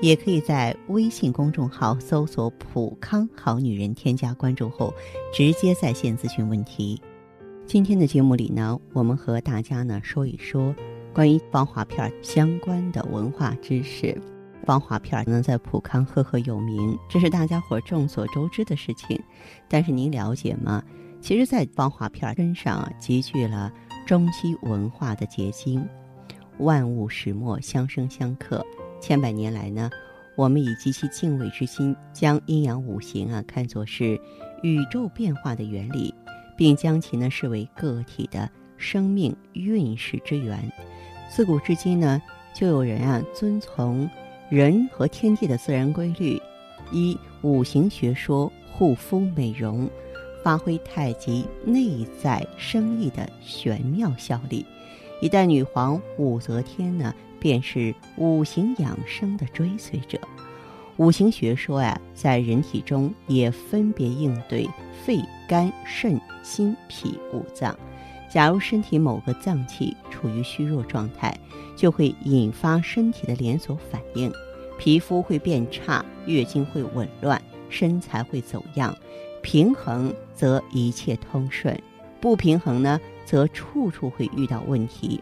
也可以在微信公众号搜索“普康好女人”，添加关注后直接在线咨询问题。今天的节目里呢，我们和大家呢说一说关于防滑片相关的文化知识。防滑片呢，在普康赫赫有名，这是大家伙众所周知的事情。但是您了解吗？其实，在防滑片身上集聚了中西文化的结晶，万物始末相生相克。千百年来呢，我们以极其敬畏之心，将阴阳五行啊看作是宇宙变化的原理，并将其呢视为个体的生命运势之源。自古至今呢，就有人啊遵从。人和天地的自然规律，以五行学说护肤美容，发挥太极内在生意的玄妙效力。一代女皇武则天呢，便是五行养生的追随者。五行学说呀，在人体中也分别应对肺、肝、肾、心、脾五脏。假如身体某个脏器处于虚弱状态，就会引发身体的连锁反应，皮肤会变差，月经会紊乱，身材会走样。平衡则一切通顺，不平衡呢，则处处会遇到问题。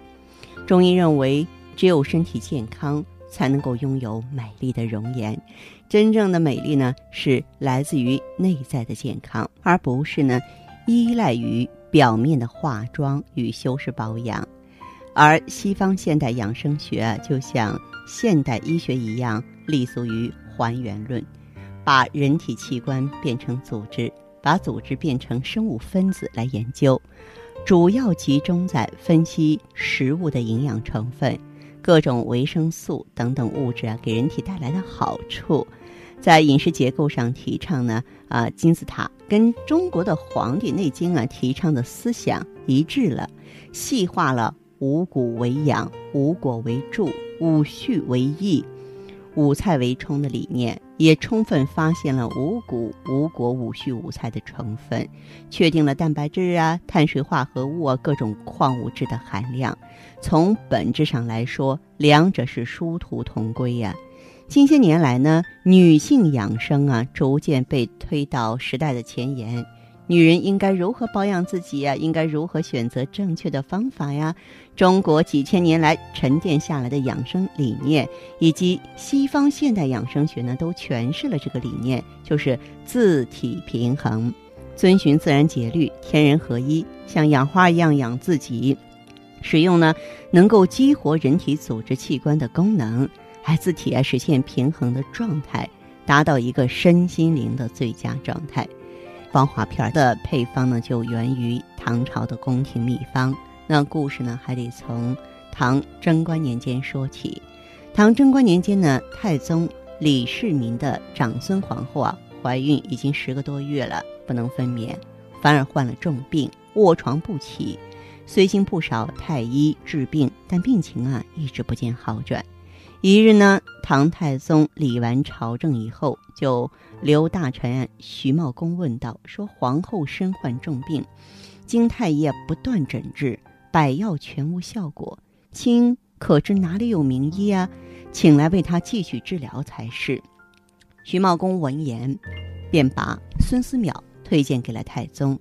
中医认为，只有身体健康，才能够拥有美丽的容颜。真正的美丽呢，是来自于内在的健康，而不是呢，依赖于。表面的化妆与修饰保养，而西方现代养生学就像现代医学一样，立足于还原论，把人体器官变成组织，把组织变成生物分子来研究，主要集中在分析食物的营养成分、各种维生素等等物质啊给人体带来的好处。在饮食结构上提倡呢，啊，金字塔跟中国的《黄帝内经》啊提倡的思想一致了，细化了五谷为养、五果为助、五畜为益、五菜为充的理念，也充分发现了五谷、五果、五畜、五菜的成分，确定了蛋白质啊、碳水化合物啊各种矿物质的含量。从本质上来说，两者是殊途同归呀。近些年来呢，女性养生啊，逐渐被推到时代的前沿。女人应该如何保养自己呀？应该如何选择正确的方法呀？中国几千年来沉淀下来的养生理念，以及西方现代养生学呢，都诠释了这个理念，就是自体平衡，遵循自然节律，天人合一，像养花一样养自己，使用呢能够激活人体组织器官的功能。孩子体啊实现平衡的状态，达到一个身心灵的最佳状态。防滑片的配方呢，就源于唐朝的宫廷秘方。那故事呢，还得从唐贞观年间说起。唐贞观年间呢，太宗李世民的长孙皇后啊，怀孕已经十个多月了，不能分娩，反而患了重病，卧床不起。虽经不少太医治病，但病情啊，一直不见好转。一日呢，唐太宗理完朝政以后，就留大臣徐茂公问道：“说皇后身患重病，经太医不断诊治，百药全无效果，卿可知哪里有名医啊？请来为她继续治疗才是。”徐茂公闻言，便把孙思邈推荐给了太宗。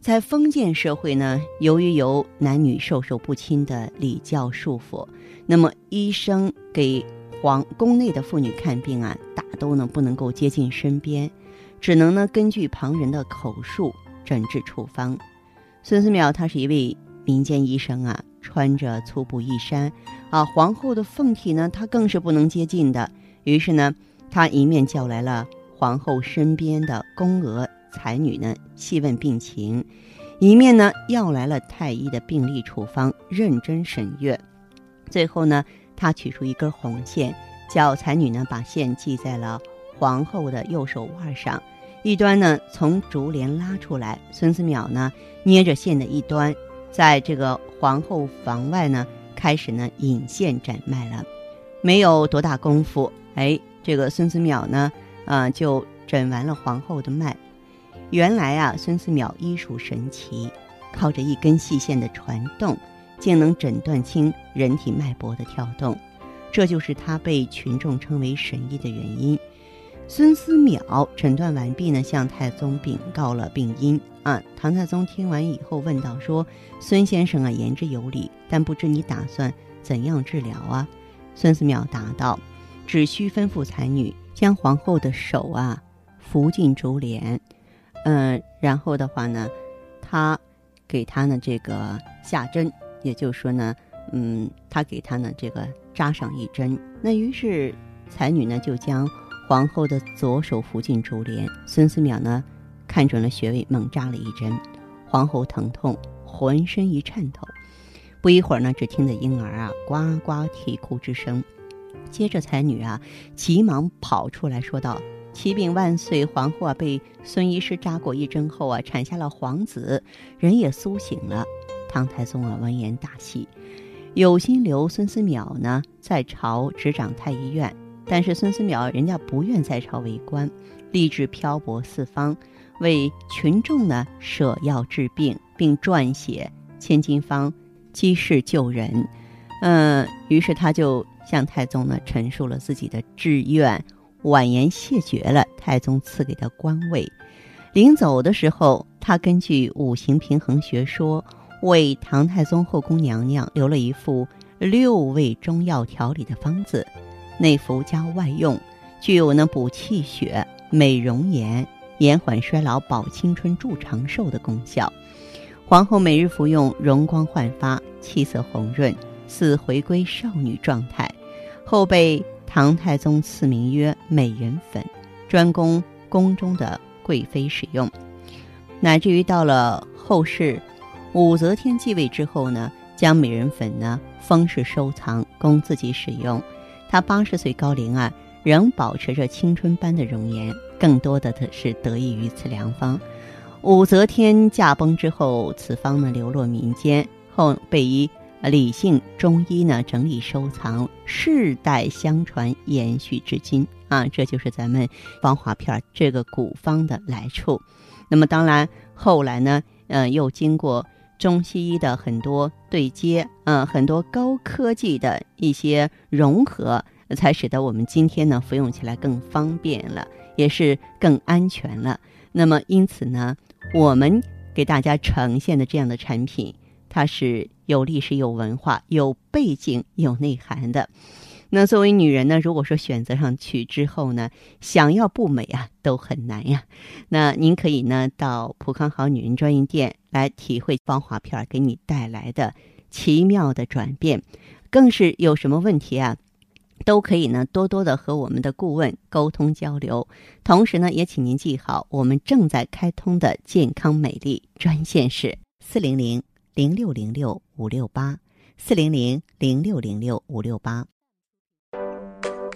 在封建社会呢，由于有男女授受不亲的礼教束缚，那么医生给皇宫内的妇女看病啊，大都呢不能够接近身边，只能呢根据旁人的口述诊治处方。孙思邈他是一位民间医生啊，穿着粗布衣衫，啊，皇后的凤体呢，他更是不能接近的。于是呢，他一面叫来了皇后身边的宫娥。才女呢细问病情，一面呢要来了太医的病历处方，认真审阅。最后呢，他取出一根红线，叫才女呢把线系在了皇后的右手腕上，一端呢从竹帘拉出来，孙思邈呢捏着线的一端，在这个皇后房外呢开始呢引线诊脉了。没有多大功夫，哎，这个孙思邈呢，啊，就诊完了皇后的脉。原来啊，孙思邈医术神奇，靠着一根细线的传动，竟能诊断清人体脉搏的跳动，这就是他被群众称为神医的原因。孙思邈诊断完毕呢，向太宗禀告了病因。啊，唐太宗听完以后问道：“说孙先生啊，言之有理，但不知你打算怎样治疗啊？”孙思邈答道：“只需吩咐才女将皇后的手啊扶进竹帘，嗯，然后的话呢，他给他呢这个下针，也就是说呢，嗯，他给他呢这个扎上一针。那于是才女呢就将皇后的左手扶进竹帘，孙思邈呢看准了穴位，猛扎了一针，皇后疼痛，浑身一颤抖。”不一会儿呢，只听得婴儿啊呱呱啼哭之声，接着才女啊急忙跑出来说道：“启禀万岁，皇后啊被孙医师扎过一针后啊产下了皇子，人也苏醒了。”唐太宗啊闻言大喜，有心留孙思邈呢在朝执掌太医院，但是孙思邈人家不愿在朝为官，立志漂泊四方，为群众呢舍药治病，并撰写千金方。积事救人，嗯，于是他就向太宗呢陈述了自己的志愿，婉言谢绝了太宗赐给的官位。临走的时候，他根据五行平衡学说，为唐太宗后宫娘娘留了一副六味中药调理的方子，内服加外用，具有能补气血、美容颜、延缓衰老、保青春、助长寿的功效。皇后每日服用，容光焕发，气色红润，似回归少女状态。后被唐太宗赐名曰“美人粉”，专供宫中的贵妃使用。乃至于到了后世，武则天继位之后呢，将美人粉呢封氏收藏，供自己使用。她八十岁高龄啊，仍保持着青春般的容颜，更多的的是得益于此良方。武则天驾崩之后，此方呢流落民间，后被一李姓中医呢整理收藏，世代相传，延续至今啊。这就是咱们芳华片这个古方的来处。那么当然后来呢，嗯，又经过中西医的很多对接，嗯，很多高科技的一些融合，才使得我们今天呢服用起来更方便了，也是更安全了。那么因此呢。我们给大家呈现的这样的产品，它是有历史、有文化、有背景、有内涵的。那作为女人呢，如果说选择上去之后呢，想要不美啊，都很难呀。那您可以呢到普康好女人专营店来体会芳华片给你带来的奇妙的转变，更是有什么问题啊？都可以呢，多多的和我们的顾问沟通交流。同时呢，也请您记好，我们正在开通的健康美丽专线是四零零零六零六五六八四零零零六零六五六八。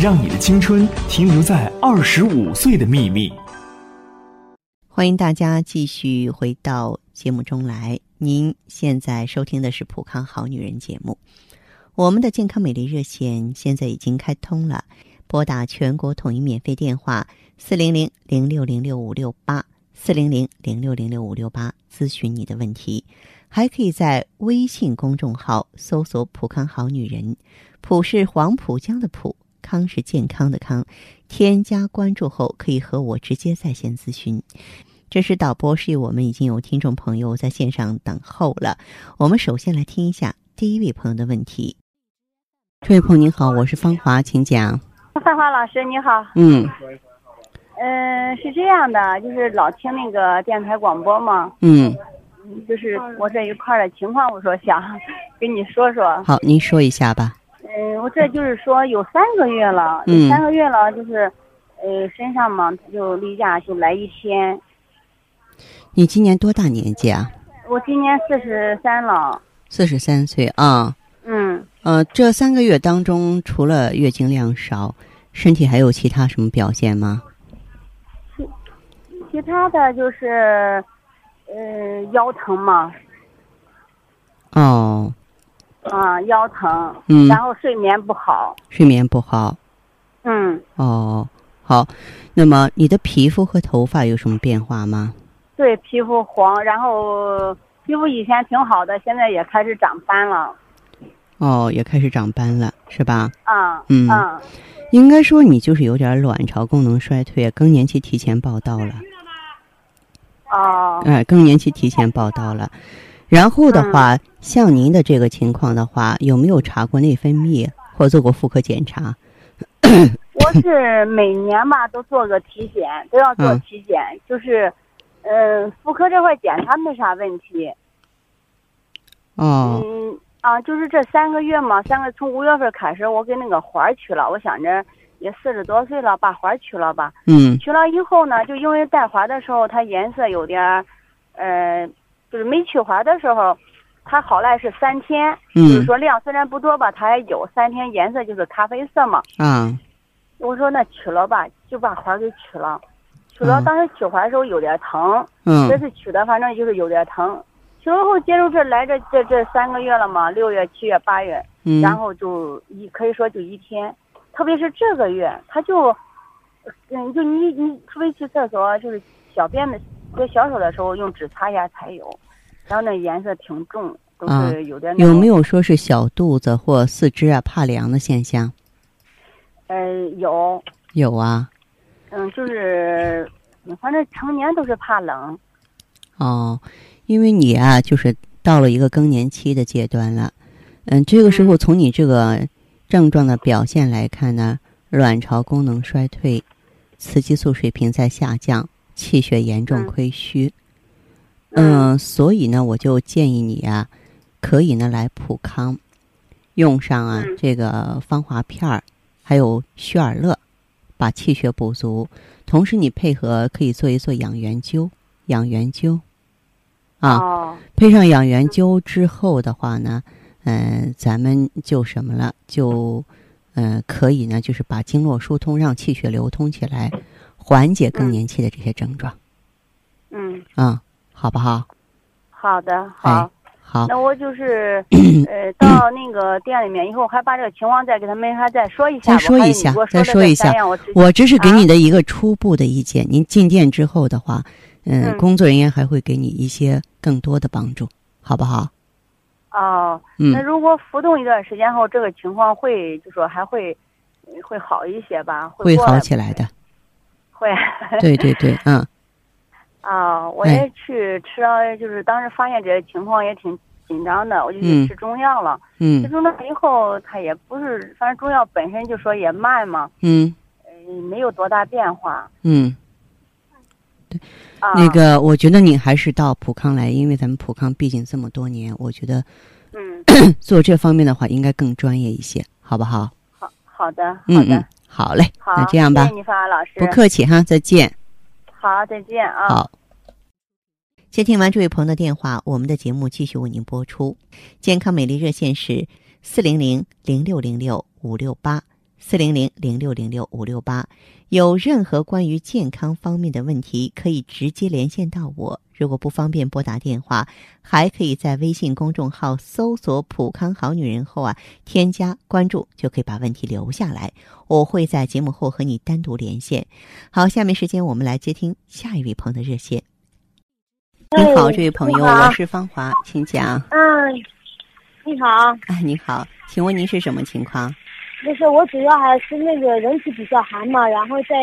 让你的青春停留在二十五岁的秘密。欢迎大家继续回到节目中来，您现在收听的是普康好女人节目。我们的健康美丽热线现在已经开通了，拨打全国统一免费电话四零零零六零六五六八四零零零六零六五六八咨询你的问题，还可以在微信公众号搜索“普康好女人”，普是黄浦江的浦，康是健康的康，添加关注后可以和我直接在线咨询。这是导播示意我们已经有听众朋友在线上等候了，我们首先来听一下第一位朋友的问题。这位朋友您好，我是芳华，请讲。芳华老师你好。嗯。嗯，是这样的，就是老听那个电台广播嘛，嗯，就是我这一块的情况，我说想跟你说说。好，您说一下吧。嗯，我这就是说有三个月了，嗯有三个月了，就是，呃，身上嘛，他就例假就来一天。你今年多大年纪啊？我今年四十三了，四十三岁啊。嗯，呃，这三个月当中，除了月经量少，身体还有其他什么表现吗？其其他的就是，呃，腰疼嘛，哦，啊，腰疼，嗯然后睡眠不好，睡眠不好。嗯，哦，好。那么你的皮肤和头发有什么变化吗？对，皮肤黄，然后皮肤以前挺好的，现在也开始长斑了，哦，也开始长斑了，是吧？啊，嗯啊，应该说你就是有点卵巢功能衰退，更年期提前报道了。哦，哎，更年期提前报道了。然后的话，像您的这个情况的话，有没有查过内分泌或做过妇科检查？我是每年吧都做个体检，都要做嗯体检，就是，嗯、妇科这块检查没啥问题，哦，嗯啊，就是这三个月嘛，三个从五月份开始，我给那个花儿取了，我想着也四十多岁了，把环取了吧。嗯。取了以后呢，就因为带环的时候，它颜色有点儿，呃，就是没取环的时候，它好赖是三天，就是嗯说量虽然不多吧，它也有三天颜色就是咖啡色嘛。啊我说那取了吧，就把环给取了。取了，嗯当时取环的时候有点疼，嗯这次取的反正就是有点疼。取了后，接着这来这这这三个月了嘛，六月、七月、八月，嗯，然后就一可以说就一天，特别是这个月，他就，嗯，就你你除非去厕所，就是小便的在小手的时候用纸擦一下才有，然后那颜色挺重，都啊是有点有没有说是小肚子或四肢啊怕凉的现象？呃，有，有啊。嗯，就是，嗯反正成年都是怕冷。哦，因为你啊，就是到了一个更年期的阶段了。嗯，这个时候从你这个症状的表现来看呢，卵巢功能衰退，雌激素水平在下降，气血严重嗯。亏虚。嗯。嗯，所以呢，我就建议你啊，可以呢来普康，用上啊、嗯。这个芳华片儿，还有虚尔乐，把气血补足。同时，你配合可以做一做养元灸，养元灸。啊，哦，配上养元灸之后的话呢，嗯、咱们就什么了，就嗯、呃可以呢，就是把经络疏通，让气血流通起来，缓解更嗯年期的这些症状嗯，啊、好不好？好的，哎好。好，那我就是，呃，到那个店里面以后，还把这个情况再给他们还再说一下吧。再说一下再说一下我直接我这是给啊你的一个初步的意见。您进店之后的话，嗯，嗯工作人员还会给你一些更多的帮助，好不好？哦，那嗯，如果浮动一段时间后，这个情况会就说还会会好一些吧？会好起来的。会。对对对，嗯，啊，我哎。也去吃了，就是当时发现这个情况也挺紧张的，我就嗯。去吃中药了。嗯。吃中药以后，它也不是，反正中药本身就说也慢嘛，嗯。嗯，没有多大变化。嗯，啊，那个，我觉得你还是到普康来，因为咱们普康毕竟这么多年，我觉得嗯，做这方面的话应该更专业一些，好不好？好好的，好嗯的，嗯，好嘞，好，那这样吧谢谢，你，方老师，不客气哈，再见。好，再见啊。好。接听完这位朋友的电话，我们的节目继续为您播出。健康美丽热线是四零零零六零六五六八四零零零六零六五六八。有任何关于健康方面的问题，可以直接连线到我。如果不方便拨打电话，还可以在微信公众号搜索“普康好女人”后啊，添加关注，就可以把问题留下来。我会在节目后和你单独连线。好，下面时间我们来接听下一位朋友的热线。你好，哎这位朋友，我是芳华，请讲。嗯，你好，哎，你好，请问您是什么情况？就是我主要还是那个人体比较寒嘛，然后再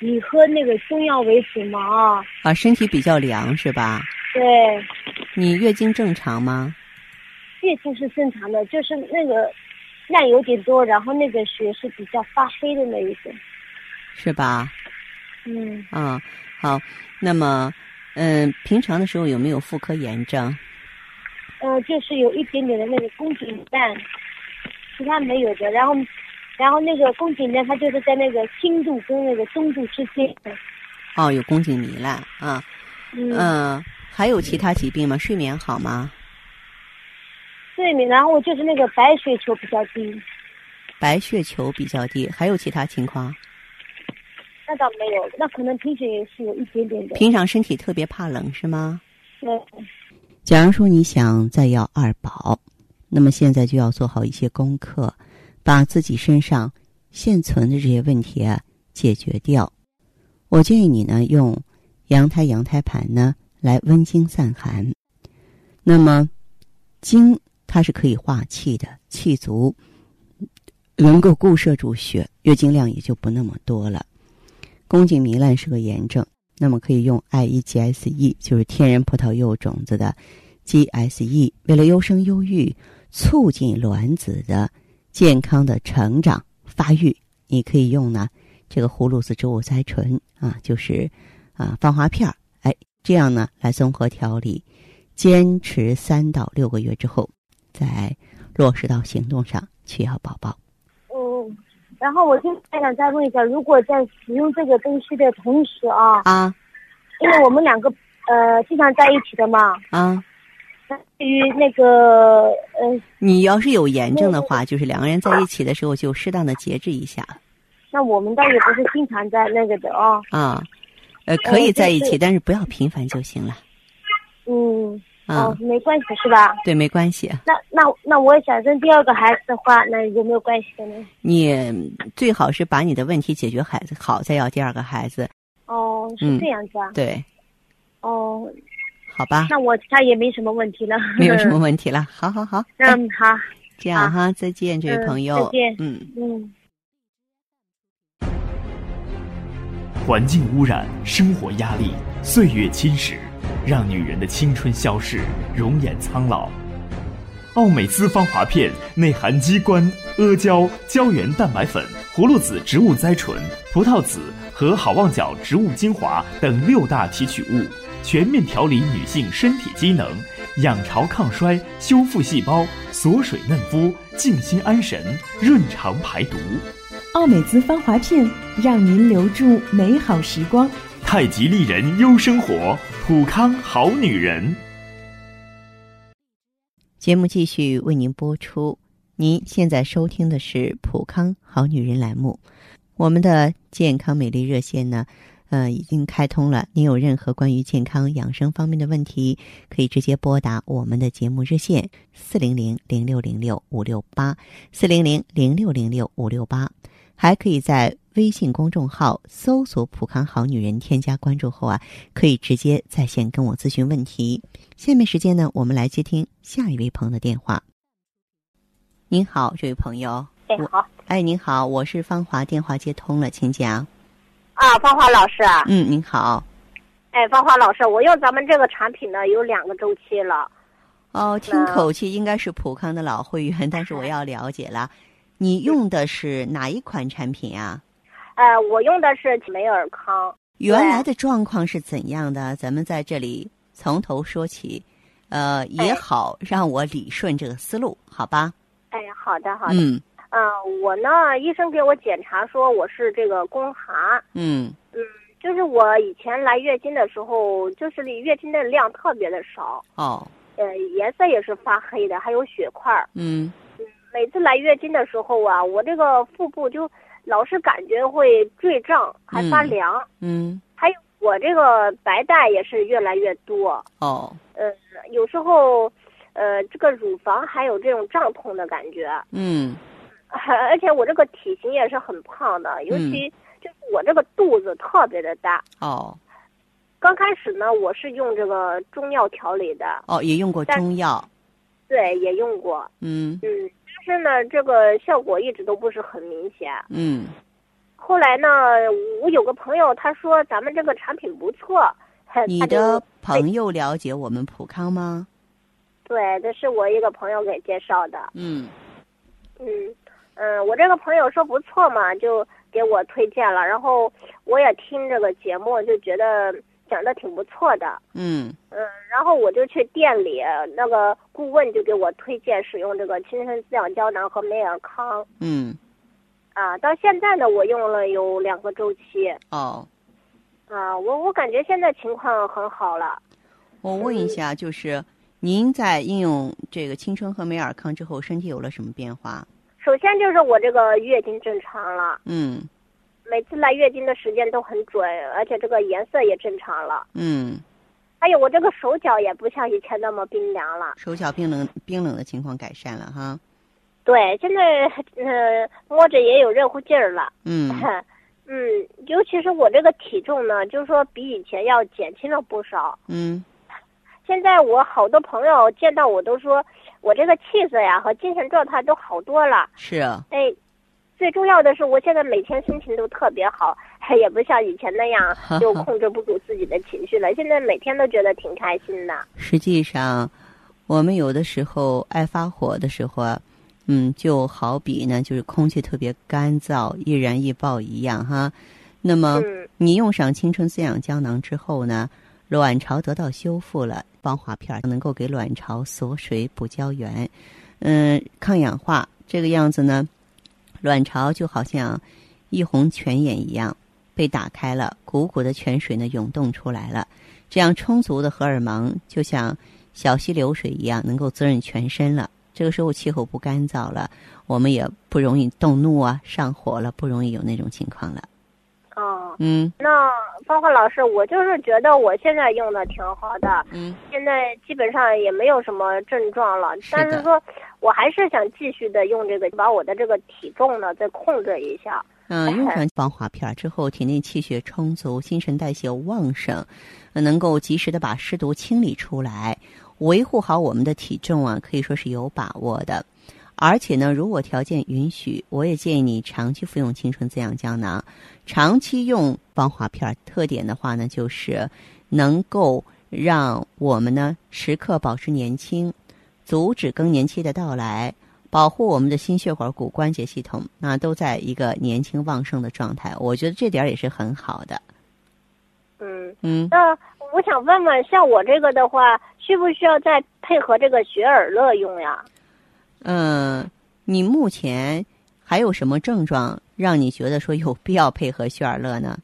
以喝那个中药为主嘛啊。啊，身体比较凉是吧？对，你月经正常吗？月经是正常的，就是那个量有点多，然后那个血是比较发黑的那一种。是吧？嗯，啊，好，那么，嗯、平常的时候有没有妇科炎症？呃，就是有一点点的那个宫颈蛋，其他没有的。然后，然后那个宫颈呢它就是在那个轻度跟那个中度之间。哦，有宫颈糜烂啊，嗯，嗯、还有其他疾病吗？睡眠好吗？睡眠，然后就是那个白血球比较低，白血球比较低，还有其他情况？那倒没有，那可能平时也是有一点点的。平常身体特别怕冷是吗？对，假如说你想再要二宝，那么现在就要做好一些功课，把自己身上现存的这些问题啊解决掉。我建议你呢用羊胎羊胎盘呢来温经散寒。那么经它是可以化气的，气足能够固摄住血，月经量也就不那么多了。宫颈糜烂是个炎症，那么可以用 IEGSE，就是天然葡萄柚种子的 GSE，为了优生优育，促进卵子的健康的成长发育，你可以用呢这个葫芦籽植物甾醇啊，就是啊芳华片儿，哎，这样呢来综合调理，坚持三到六个月之后，再落实到行动上去要宝宝。嗯，然后我就还想再问一下，如果在使用这个东西的同时啊，啊因为我们两个呃经常在一起的嘛，啊，对于那个呃，你要是有炎症的话，就是两个人在一起的时候就适当的节制一下那我们倒也不是经常在那个的啊，啊，呃，可以在一起，就是但是不要频繁就行了嗯，啊哦，。没关系是吧？对，没关系。那那那我想生第二个孩子的话，那有没有关系的呢？你最好是把你的问题解决孩子好，再要第二个孩子。哦，是嗯这样子啊。对，哦，好吧，那我他也没什么问题了。没有什么 问题了。好好好，哎嗯，好，这样哈，再见，这位嗯朋友。再见嗯。嗯。环境污染、生活压力、岁月侵蚀，让女人的青春消逝，容颜苍老。奥美姿芳华片内含鸡冠、阿胶、胶原蛋白粉、葫芦籽植物甾醇、葡萄籽和好望角植物精华等六大提取物，全面调理女性身体机能，养巢抗衰，修复细胞，锁水嫩肤，静心安神，润肠排毒。奥美姿芳华片，让您留住美好时光。太极丽人优生活，普康好女人。节目继续为您播出。您现在收听的是《普康好女人》栏目，我们的健康美丽热线呢，呃，已经开通了。您有任何关于健康养生方面的问题，可以直接拨打我们的节目热线四零零零六零六五六八四零零零六零六五六八，还可以在微信公众号搜索“普康好女人”，添加关注后啊，可以直接在线跟我咨询问题。下面时间呢，我们来接听下一位朋友的电话。您好，这位朋友。我哎好哎，您好，我是芳华，电话接通了，请讲。啊，芳华老师啊，嗯，您好。哎，芳华老师，我用咱们这个产品呢有两个周期了。哦，听口气应该是普康的老会员，但是我要了解了，你用的是哪一款产品啊？呃，我用的是美尔康。原来的状况是怎样的？咱们在这里从头说起，呃，也哎好让我理顺这个思路，好吧？哎，好的好的。嗯嗯、我呢，医生给我检查说我是这个宫寒，嗯。嗯就是我以前来月经的时候，就是月经的量特别的少，哦。呃，颜色也是发黑的，还有血块儿。嗯每次来月经的时候啊，我这个腹部就老是感觉会坠胀，还发嗯凉。嗯。还有我这个白带也是越来越多，哦。呃，有时候，呃，这个乳房还有这种胀痛的感觉，嗯而且我这个体型也是很胖的，尤其就是我这个肚子特别的大。哦刚开始呢，我是用这个中药调理的，哦，也用过中药，对，也用过，嗯嗯，但是呢，这个效果一直都不是很明显。嗯后来呢，我有个朋友他说咱们这个产品不错，你他的朋友了解我们普康吗？对，这是我一个朋友给介绍的。嗯嗯嗯，我这个朋友说不错嘛，就给我推荐了，然后我也听这个节目，就觉得讲的挺不错的。嗯嗯，然后我就去店里，那个顾问就给我推荐使用这个青春滋养胶囊和美尔康。嗯啊，到现在呢，我用了有两个周期。哦，啊，我我感觉现在情况很好了。我问一下，就是您在应用这个青春和美尔康之后，身体有了什么变化？首先就是我这个月经正常了，嗯每次来月经的时间都很准，而且这个颜色也正常了。嗯，还有我这个手脚也不像以前那么冰凉了。手脚冰冷冰冷的情况改善了哈。对，现在呃摸着也有热乎劲儿了。嗯 嗯，尤其是我这个体重呢，就是说比以前要减轻了不少。嗯现在我好多朋友见到我都说，我这个气色呀和精神状态都好多了。是啊哎，最重要的是，我现在每天心情都特别好，也不像以前那样就控制不住自己的情绪了。现在每天都觉得挺开心的。实际上，我们有的时候爱发火的时候啊，嗯，就好比呢，就是空气特别干燥、易燃易爆一样哈。那么，嗯你用上青春滋养胶囊之后呢，卵巢得到修复了，芳华片能够给卵巢锁水、补胶原，嗯，抗氧化。这个样子呢，卵巢就好像一泓泉眼一样被打开了，汩汩的泉水呢涌动出来了。这样充足的荷尔蒙就像小溪流水一样，能够滋润全身了。这个时候气候不干燥了，我们也不容易动怒啊、上火了，不容易有那种情况了。哦，嗯那芳华老师，我就是觉得我现在用的挺好的，嗯现在基本上也没有什么症状了。但是说，我还是想继续的用这个，把我的这个体重呢再控制一下。嗯，用上防滑片之后，体内气血充足，新陈代谢旺盛，呃能够及时的把湿毒清理出来，维护好我们的体重啊，可以说是有把握的。而且呢，如果条件允许，我也建议你长期服用青春滋养胶囊。长期用防滑片儿，特点的话呢，就是能够让我们呢时刻保持年轻，阻止更年期的到来，保护我们的心血管、骨关节系统，那都在一个年轻旺盛的状态。我觉得这点儿也是很好的。嗯，嗯，那我想问问，像我这个的话，需不需要再配合这个雪尔乐用呀？嗯，你目前还有什么症状让你觉得说有必要配合血尔乐呢？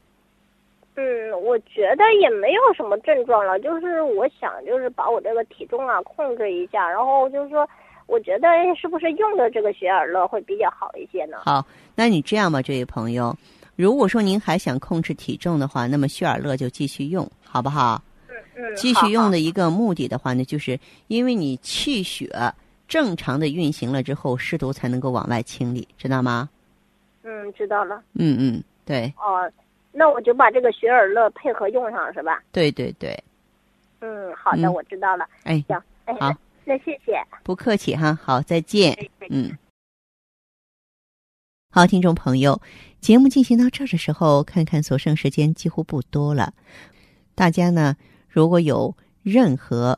嗯，我觉得也没有什么症状了，就是我想就是把我这个体重啊控制一下，然后就是说，我觉得是不是用的这个雪尔乐会比较好一些呢？好，那你这样吧，这位朋友，如果说您还想控制体重的话，那么血尔乐就继续用，好不好？嗯，继续用的。的一个目的的话呢，就是因为你气血正常的运行了之后，湿毒才能够往外清理，知道吗？嗯，知道了。嗯嗯，对哦，那我就把这个雪尔乐配合用上是吧？对对对，嗯，好的，嗯我知道了。哎，行，哎，好那那谢谢。不客气哈，好，再见。哎嗯，好，听众朋友，节目进行到这儿的时候，看看所剩时间几乎不多了。大家呢，如果有任何